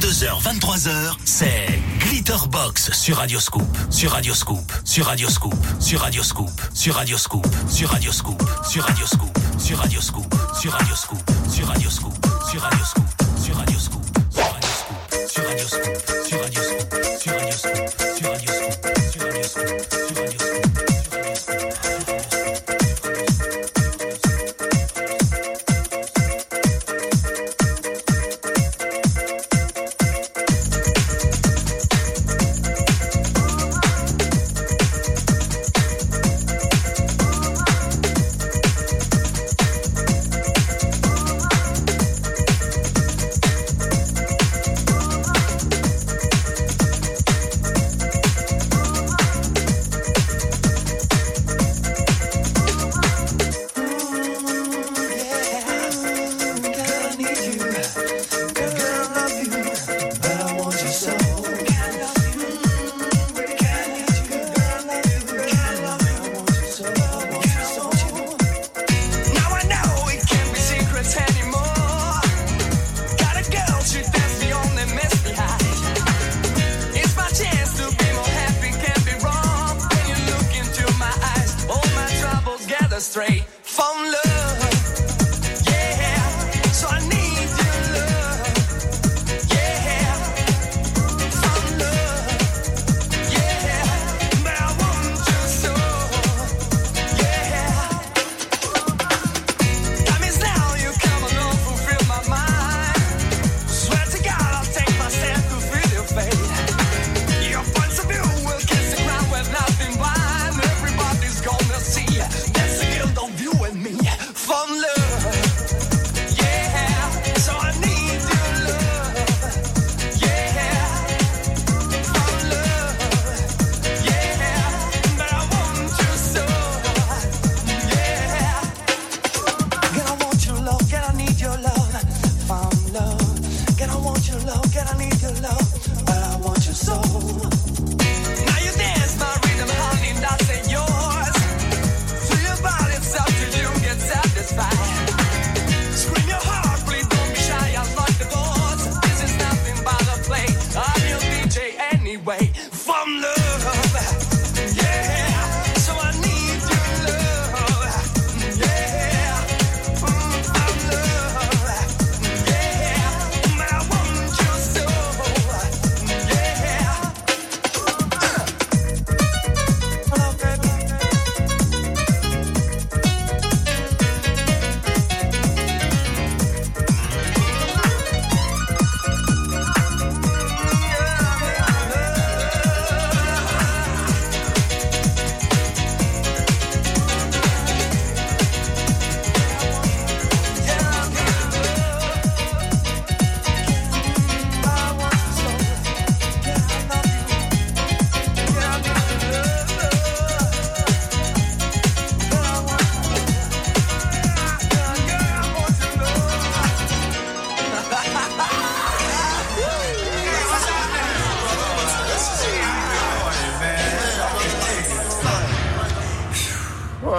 22h, 23h, c'est Glitterbox sur Radioscoop, sur Radioscoop, sur Radioscoop, sur Radioscoop, sur Radioscoop, sur Radioscoop, sur Radioscoop, sur Radioscoop, sur Radioscoop, sur Radioscoop, sur Radioscoop, sur Radioscoop, sur Radioscoop, sur Radioscoop, sur Radioscoop,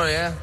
yeah.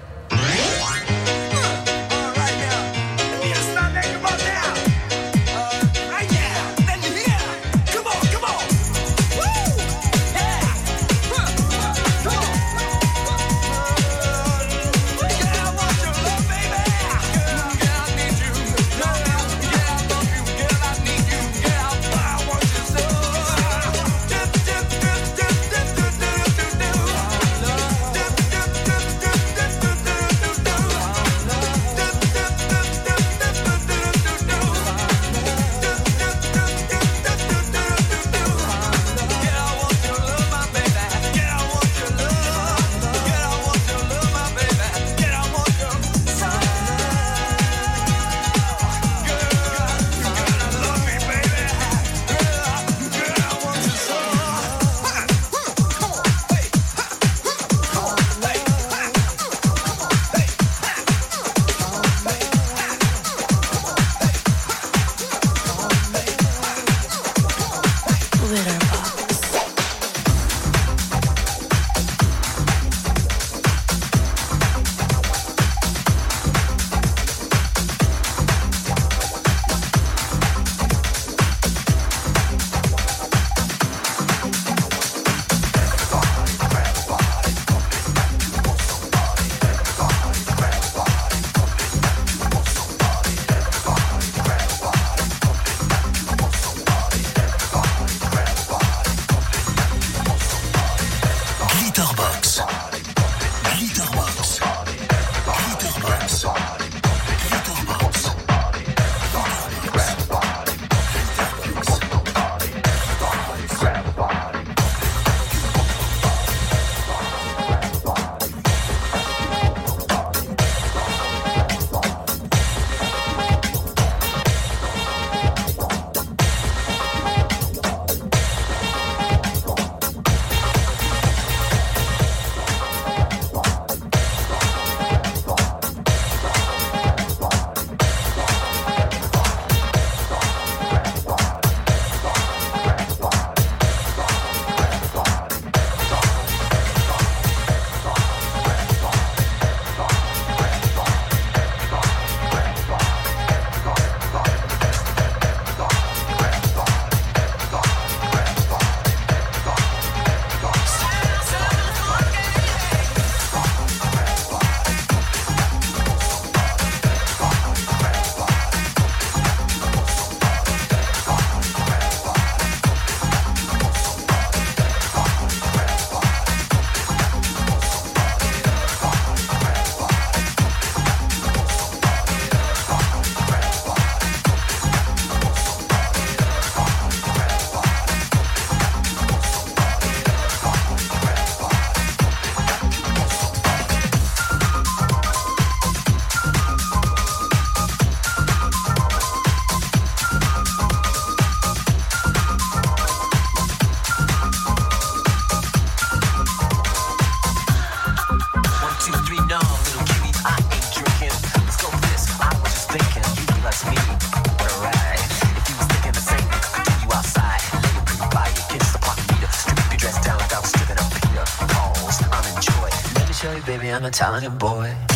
I'm a talented boy.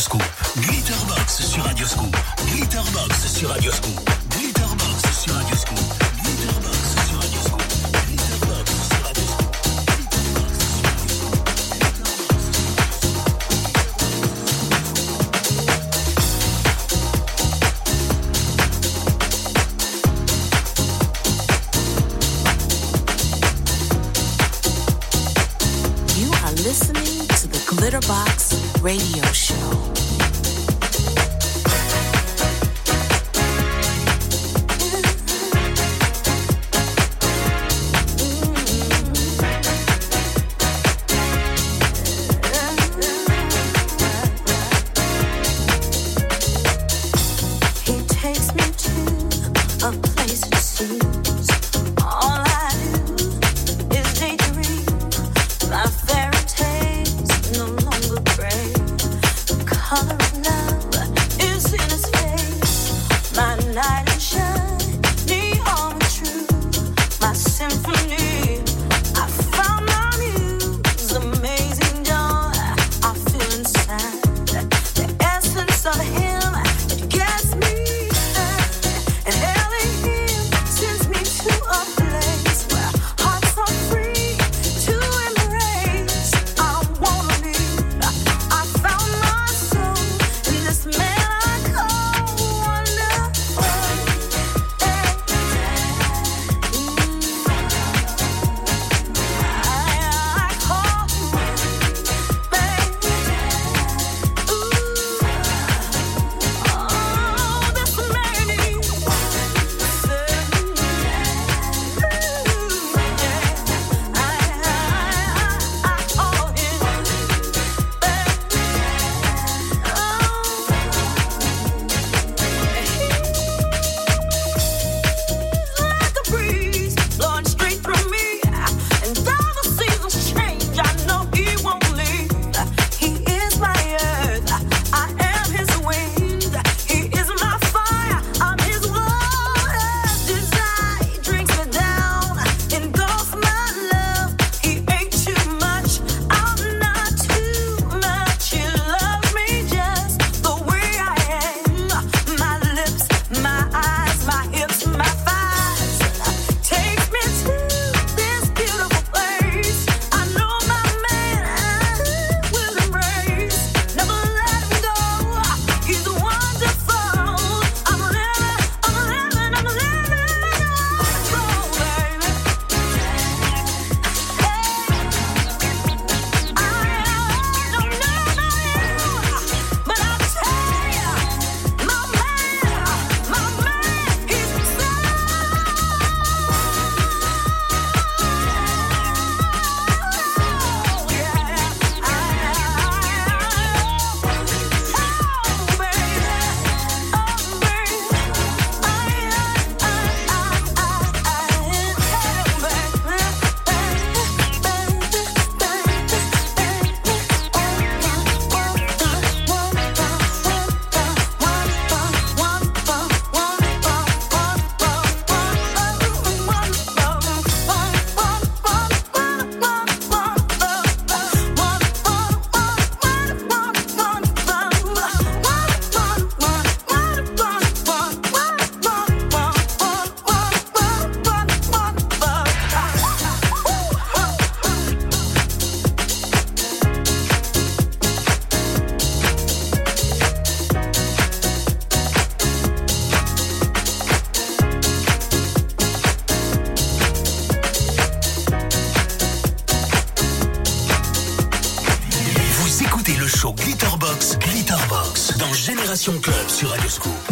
Radioscoop. Glitterbox sur Radioscoop. Glitterbox sur Radioscoop. Glitterbox sur Radioscoop. Glitterbox Glitterbox Radio Show. Passion Club sur Radio Scoop.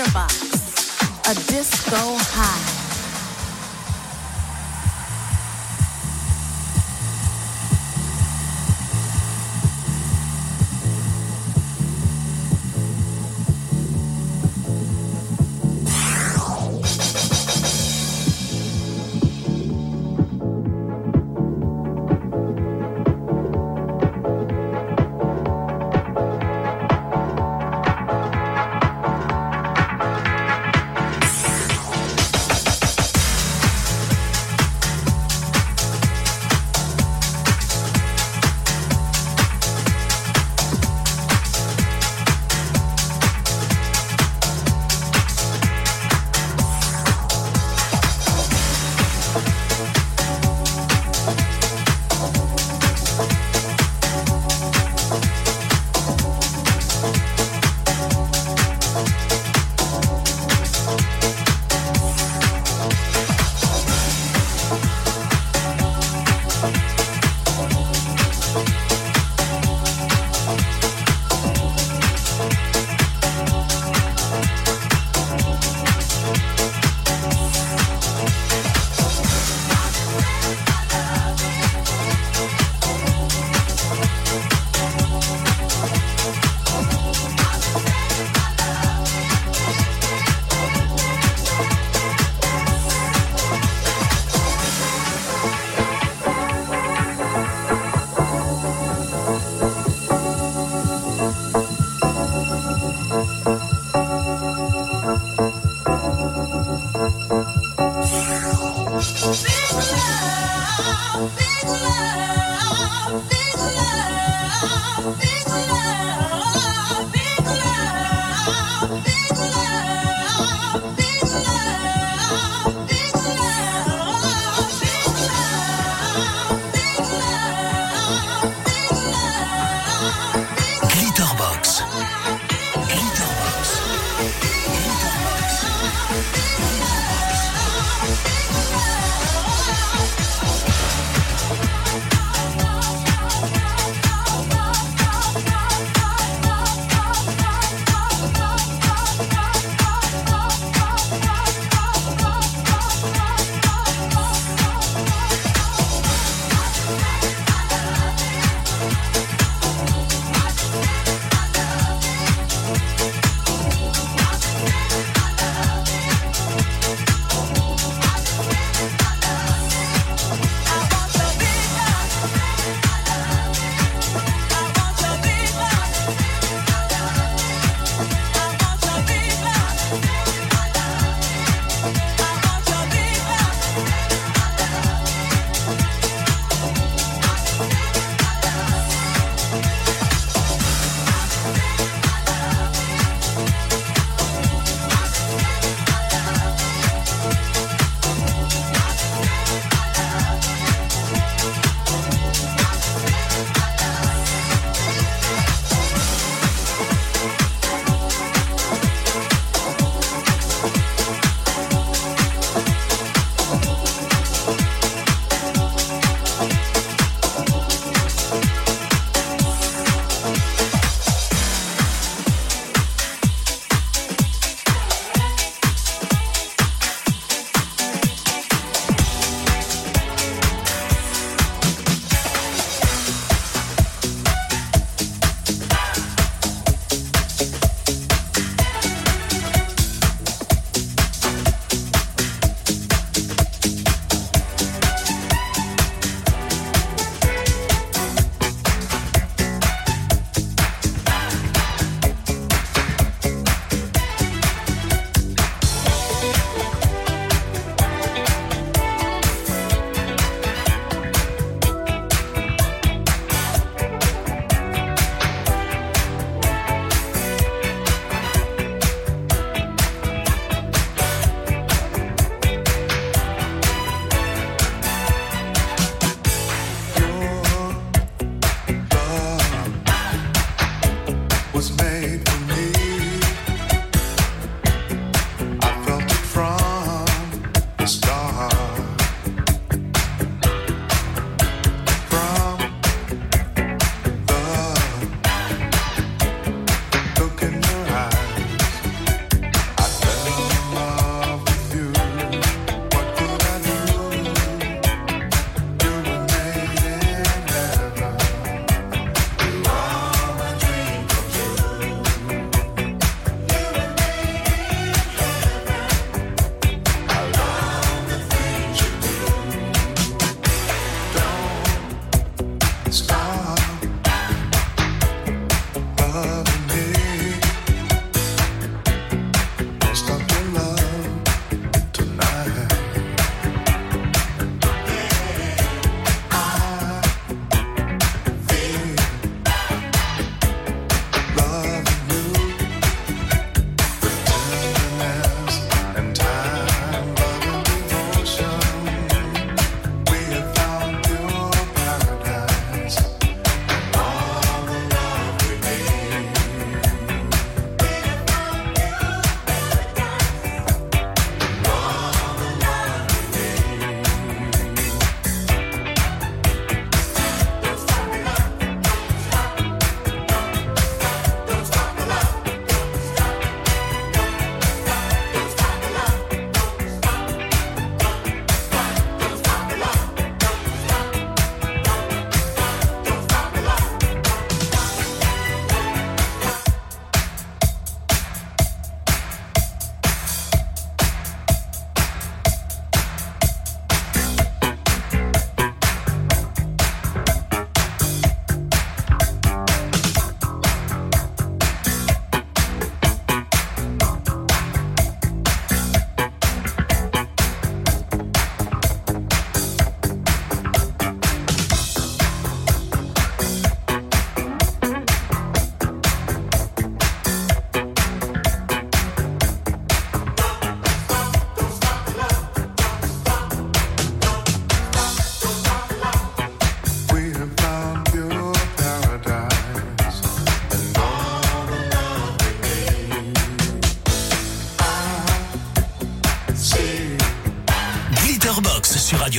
Glitterbox, a disco high.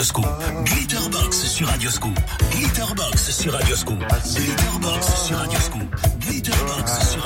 Glitterbox sur Radioscope. Glitterbox sur Radioscope. Glitterbox sur Radioscope. Glitterbox sur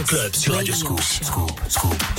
Club sur Radio Scoop. Scoop, Scoop.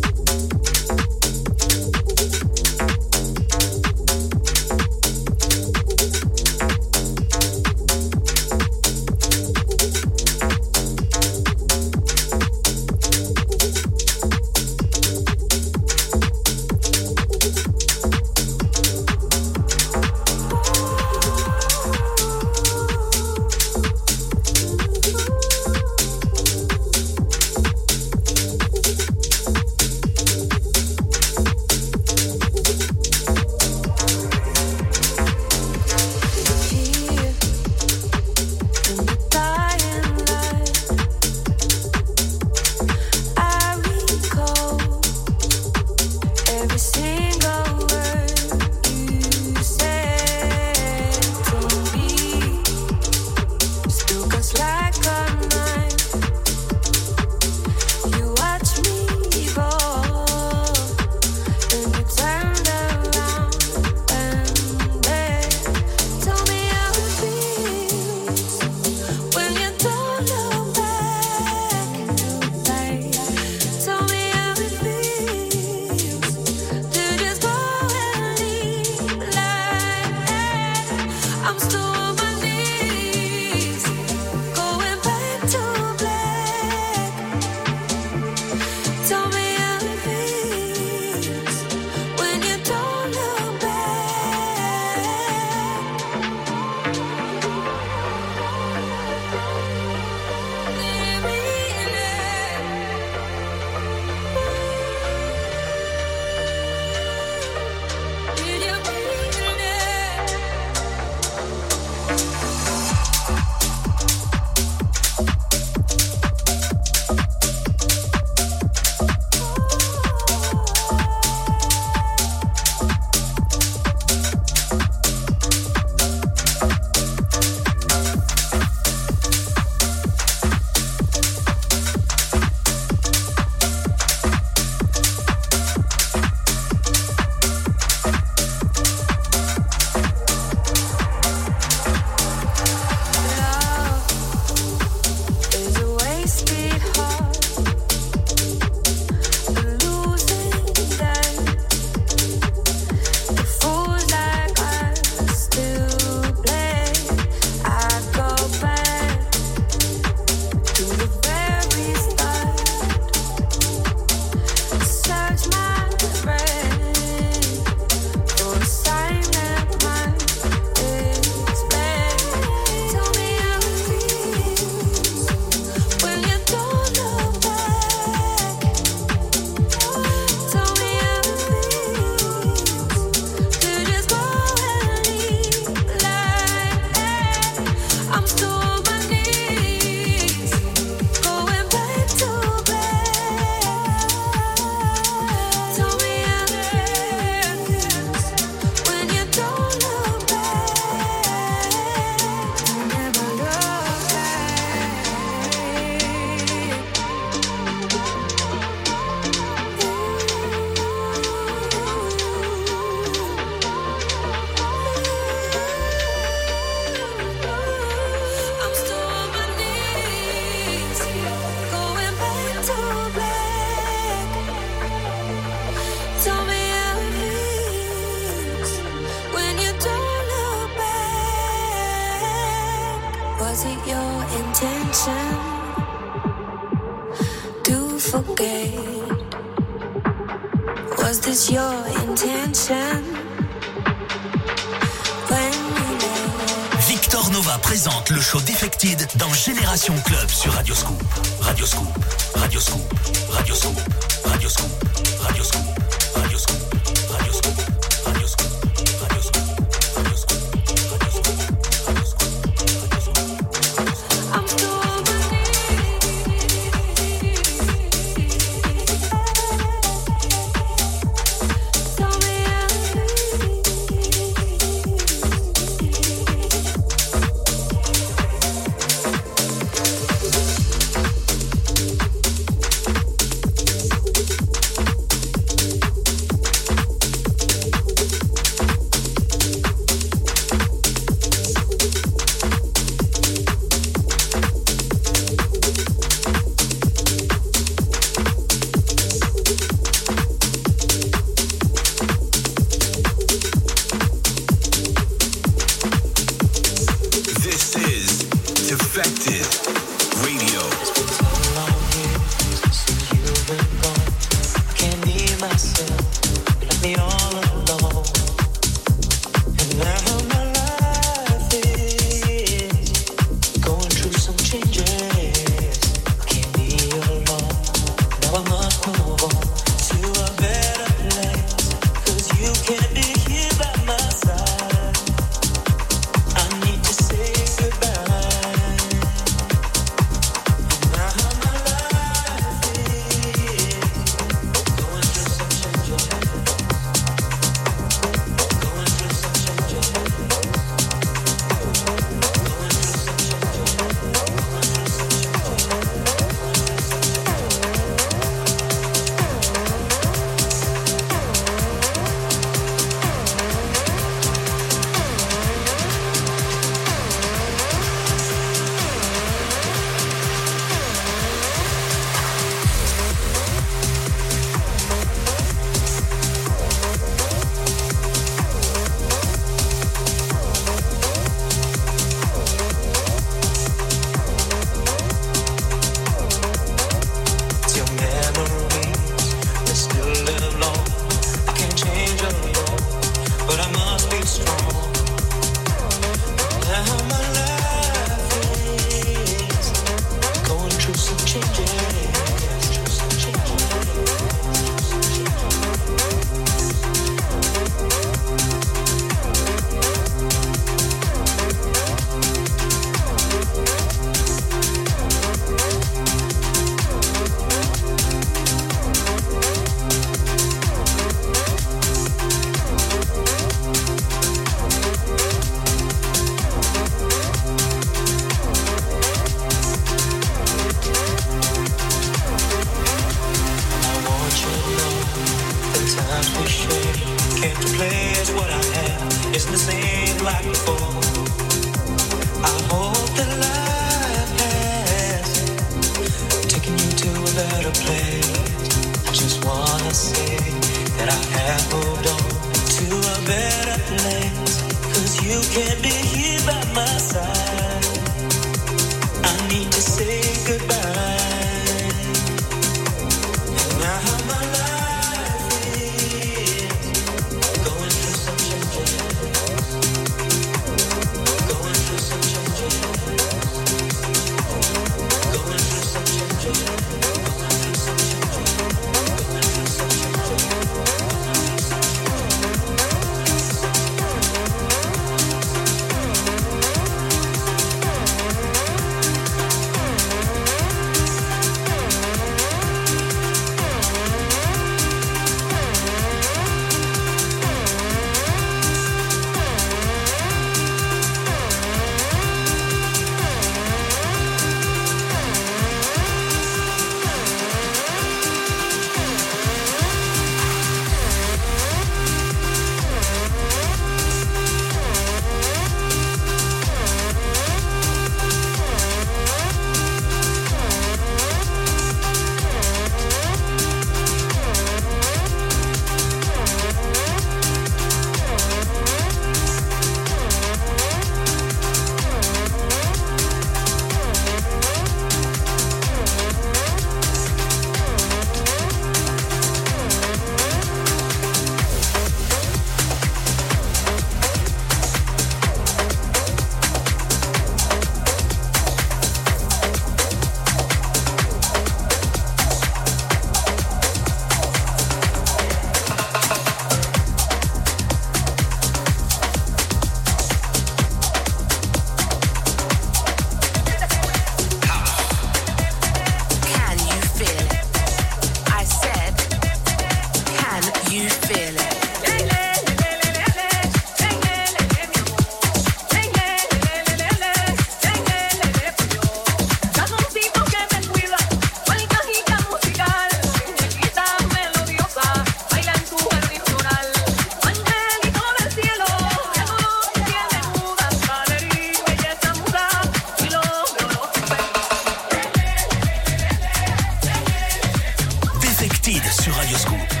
your scoop.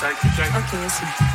Thank you, thank you. Okay, I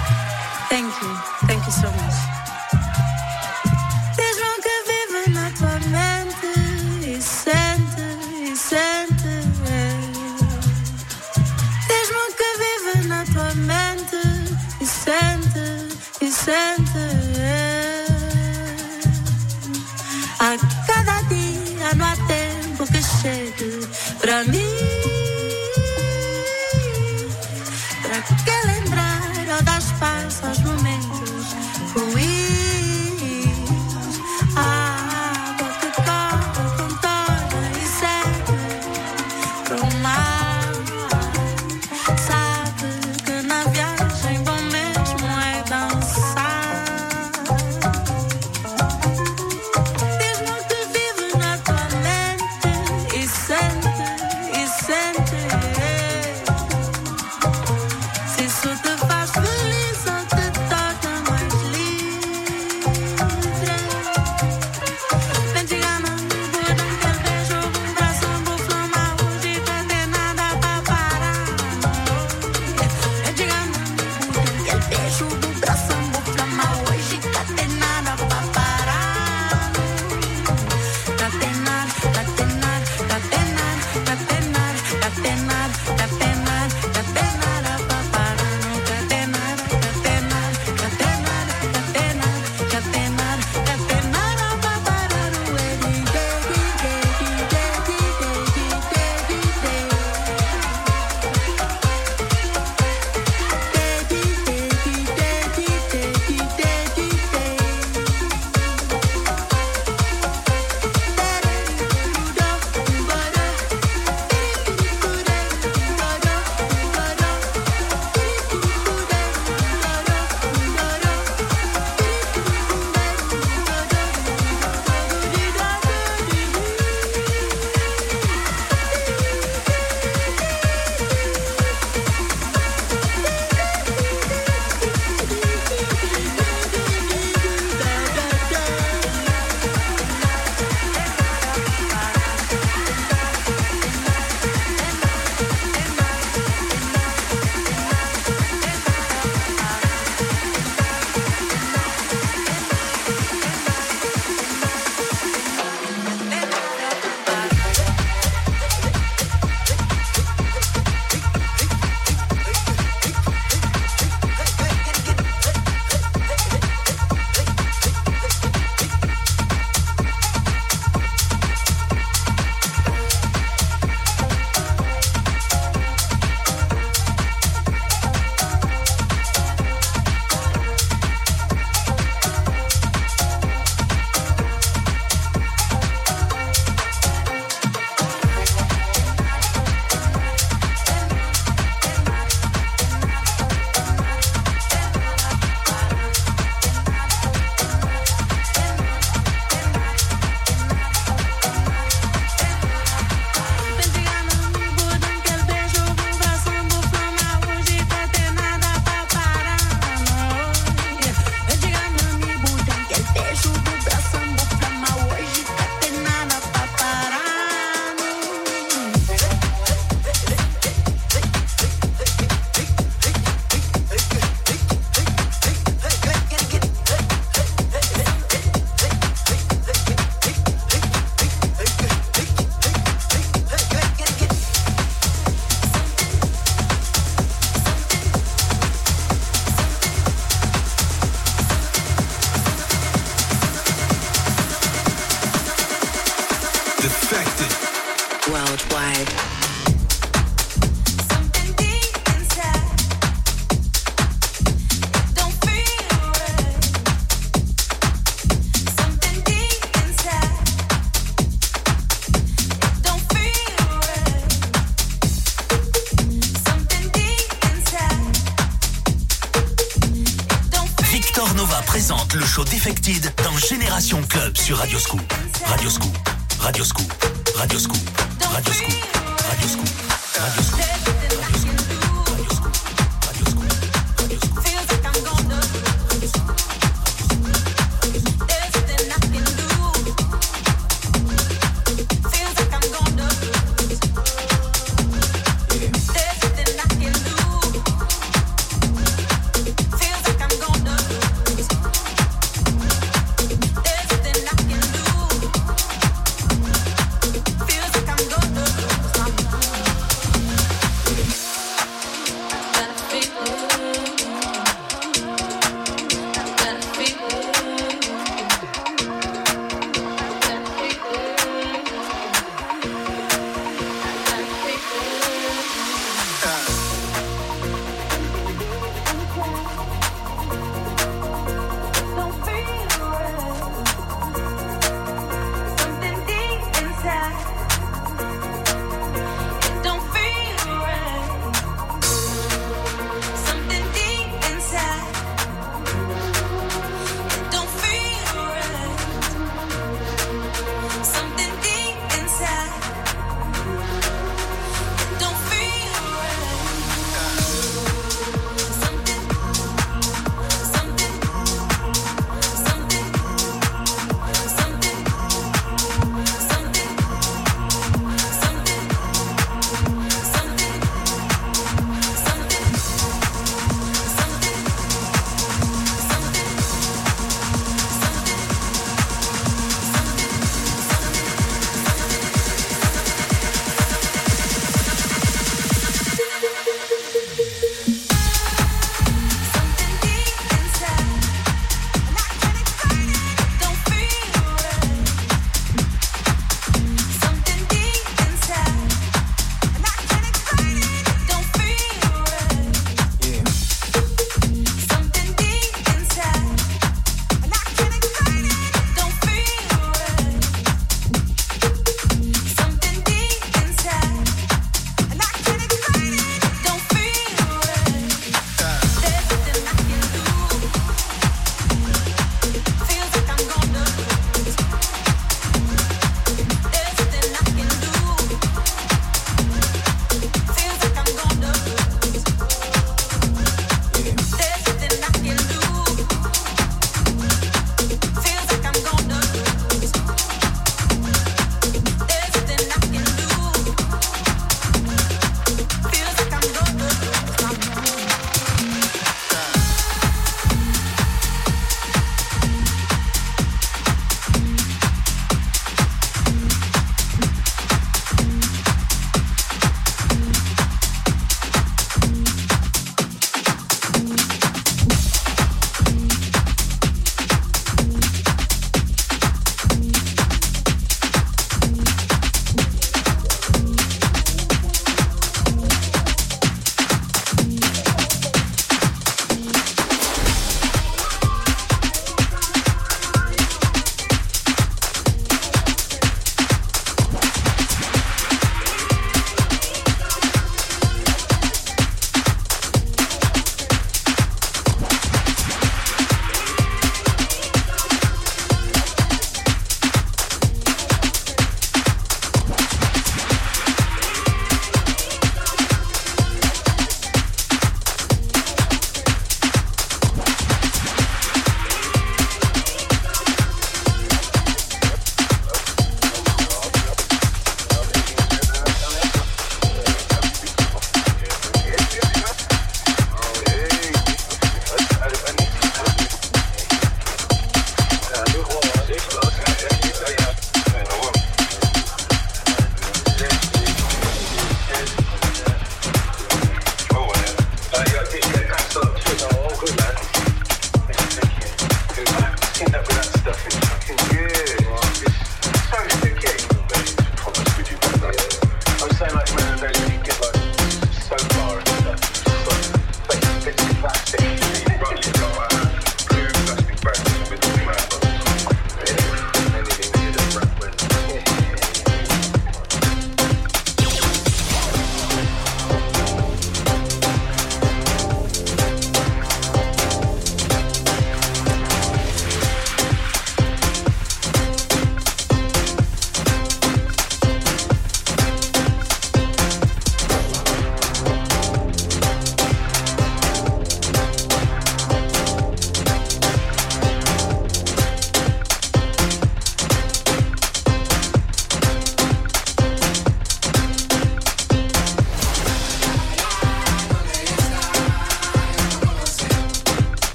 Booba présente le show Defected dans Génération Club sur Radio Scoop. Radio Scoop. Radio Scoop. Radio Scoop. Radio Scoop. Radio Scoop. Radio Scoop. Feels like I'm gonna lose my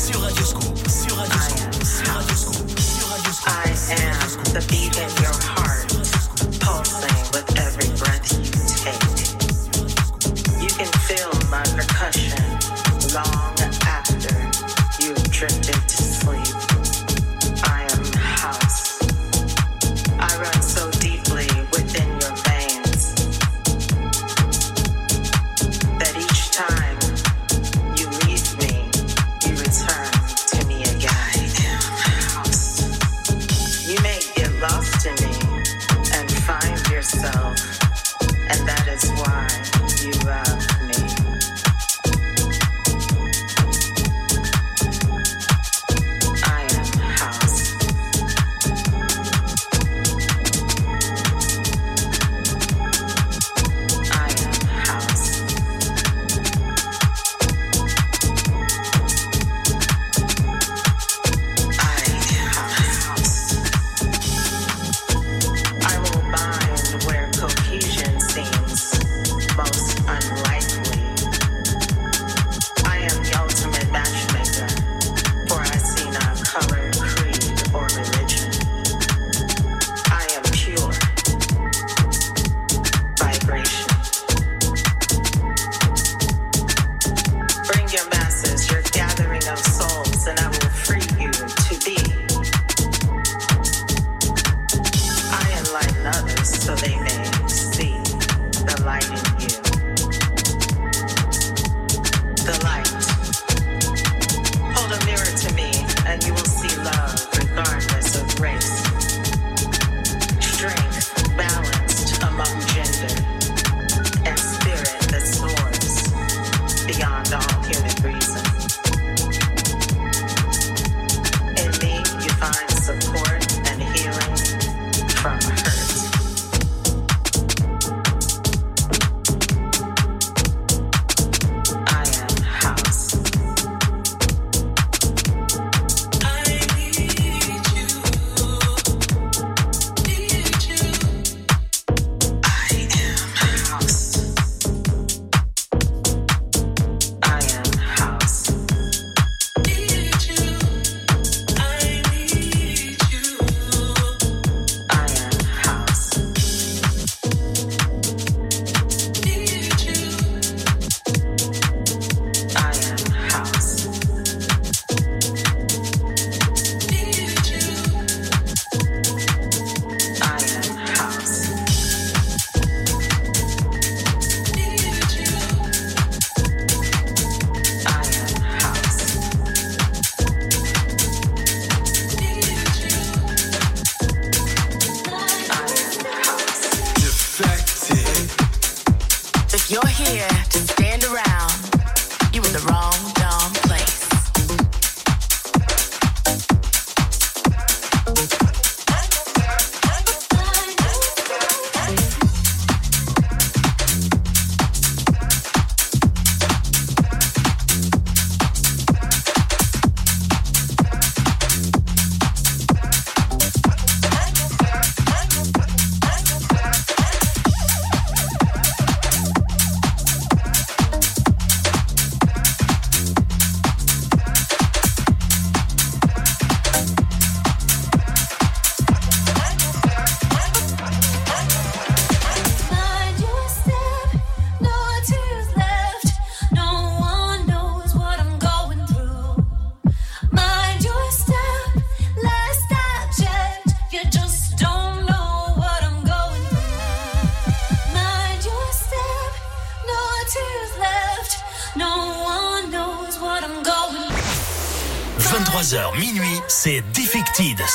Sur Radio Scoop, sur Radio Scoop, sur Radio Scoop, sur Radio Scoop. I am the beat in your heart.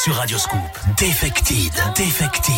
sur Radioscoop. Defected. Defected.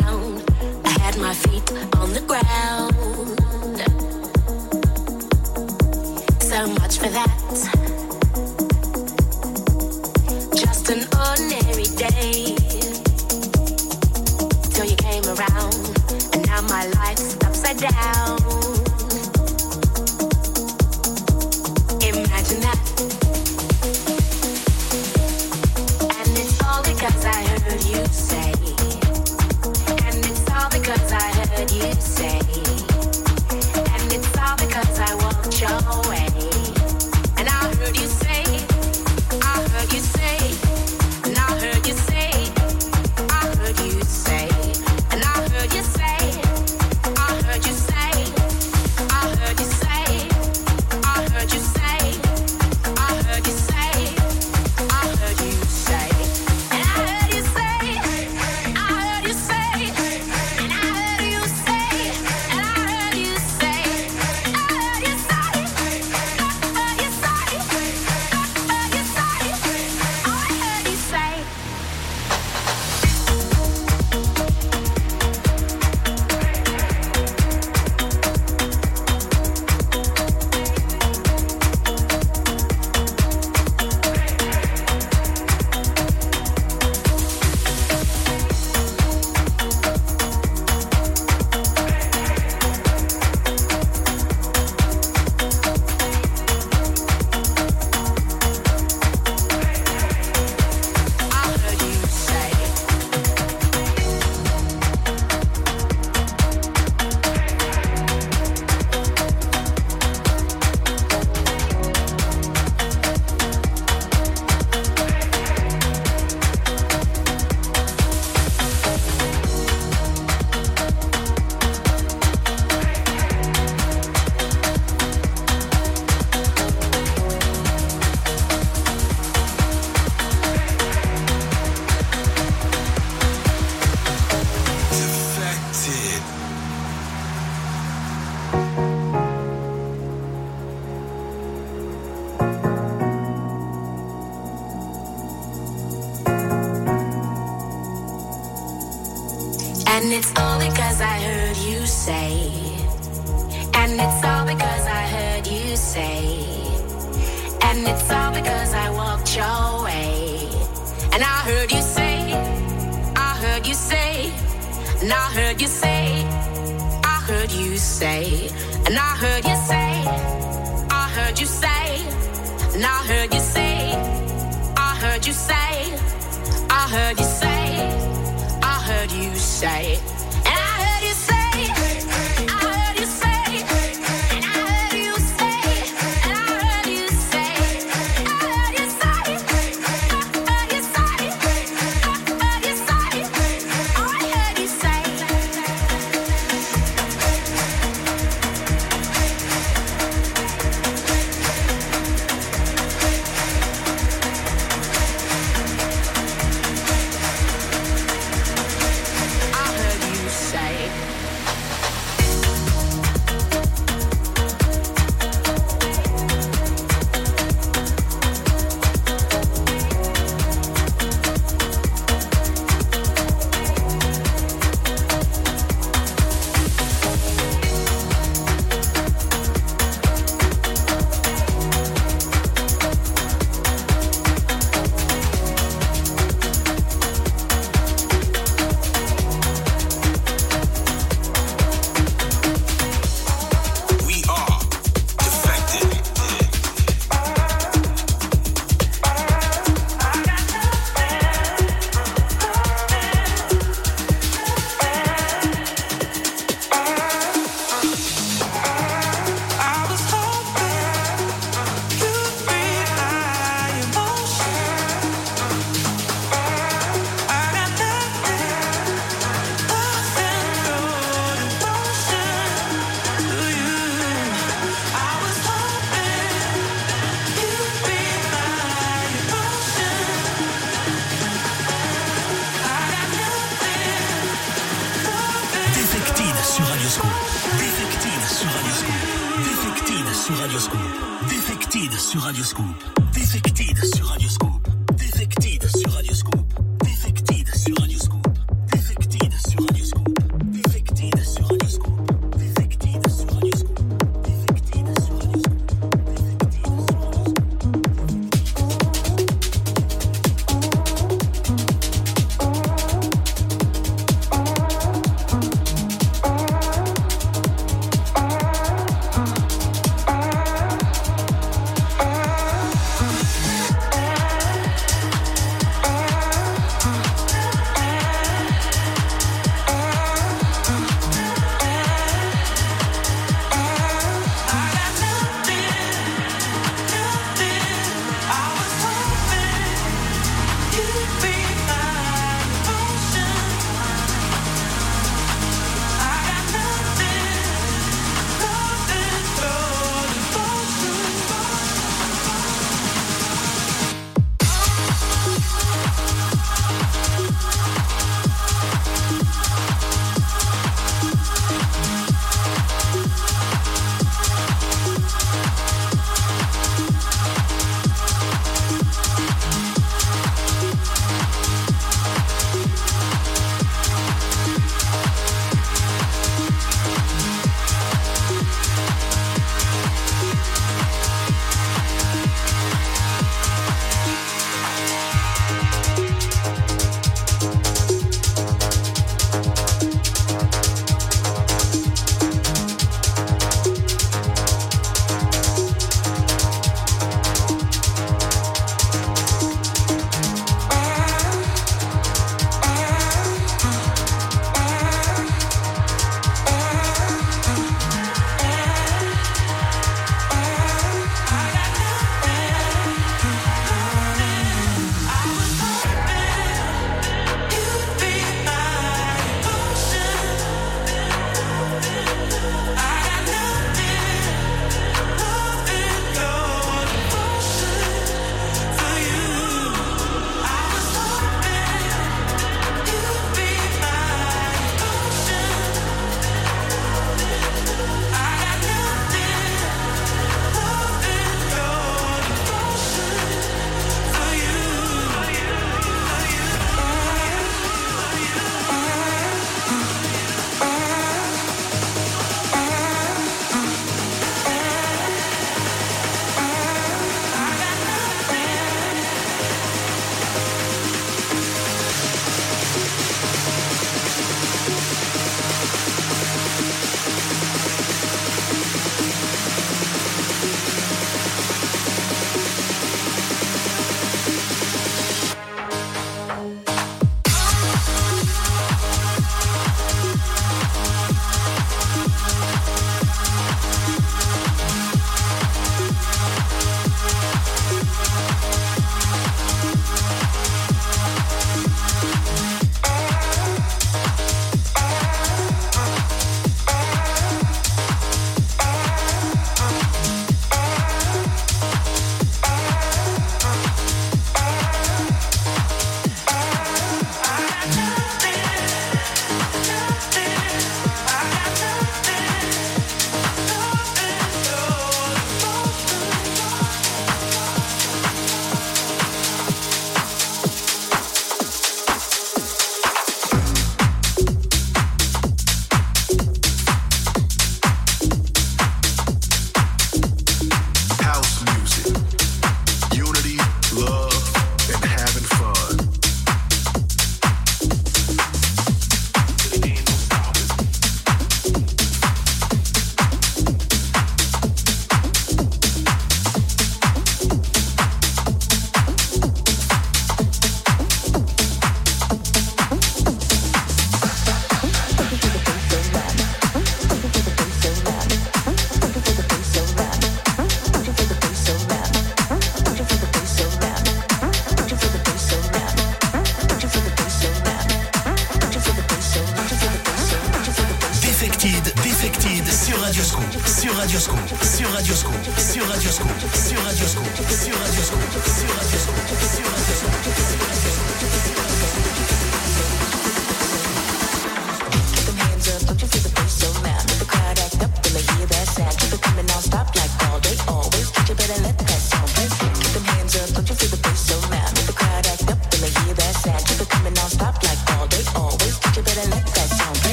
around. I had my feet on the ground. So much for that.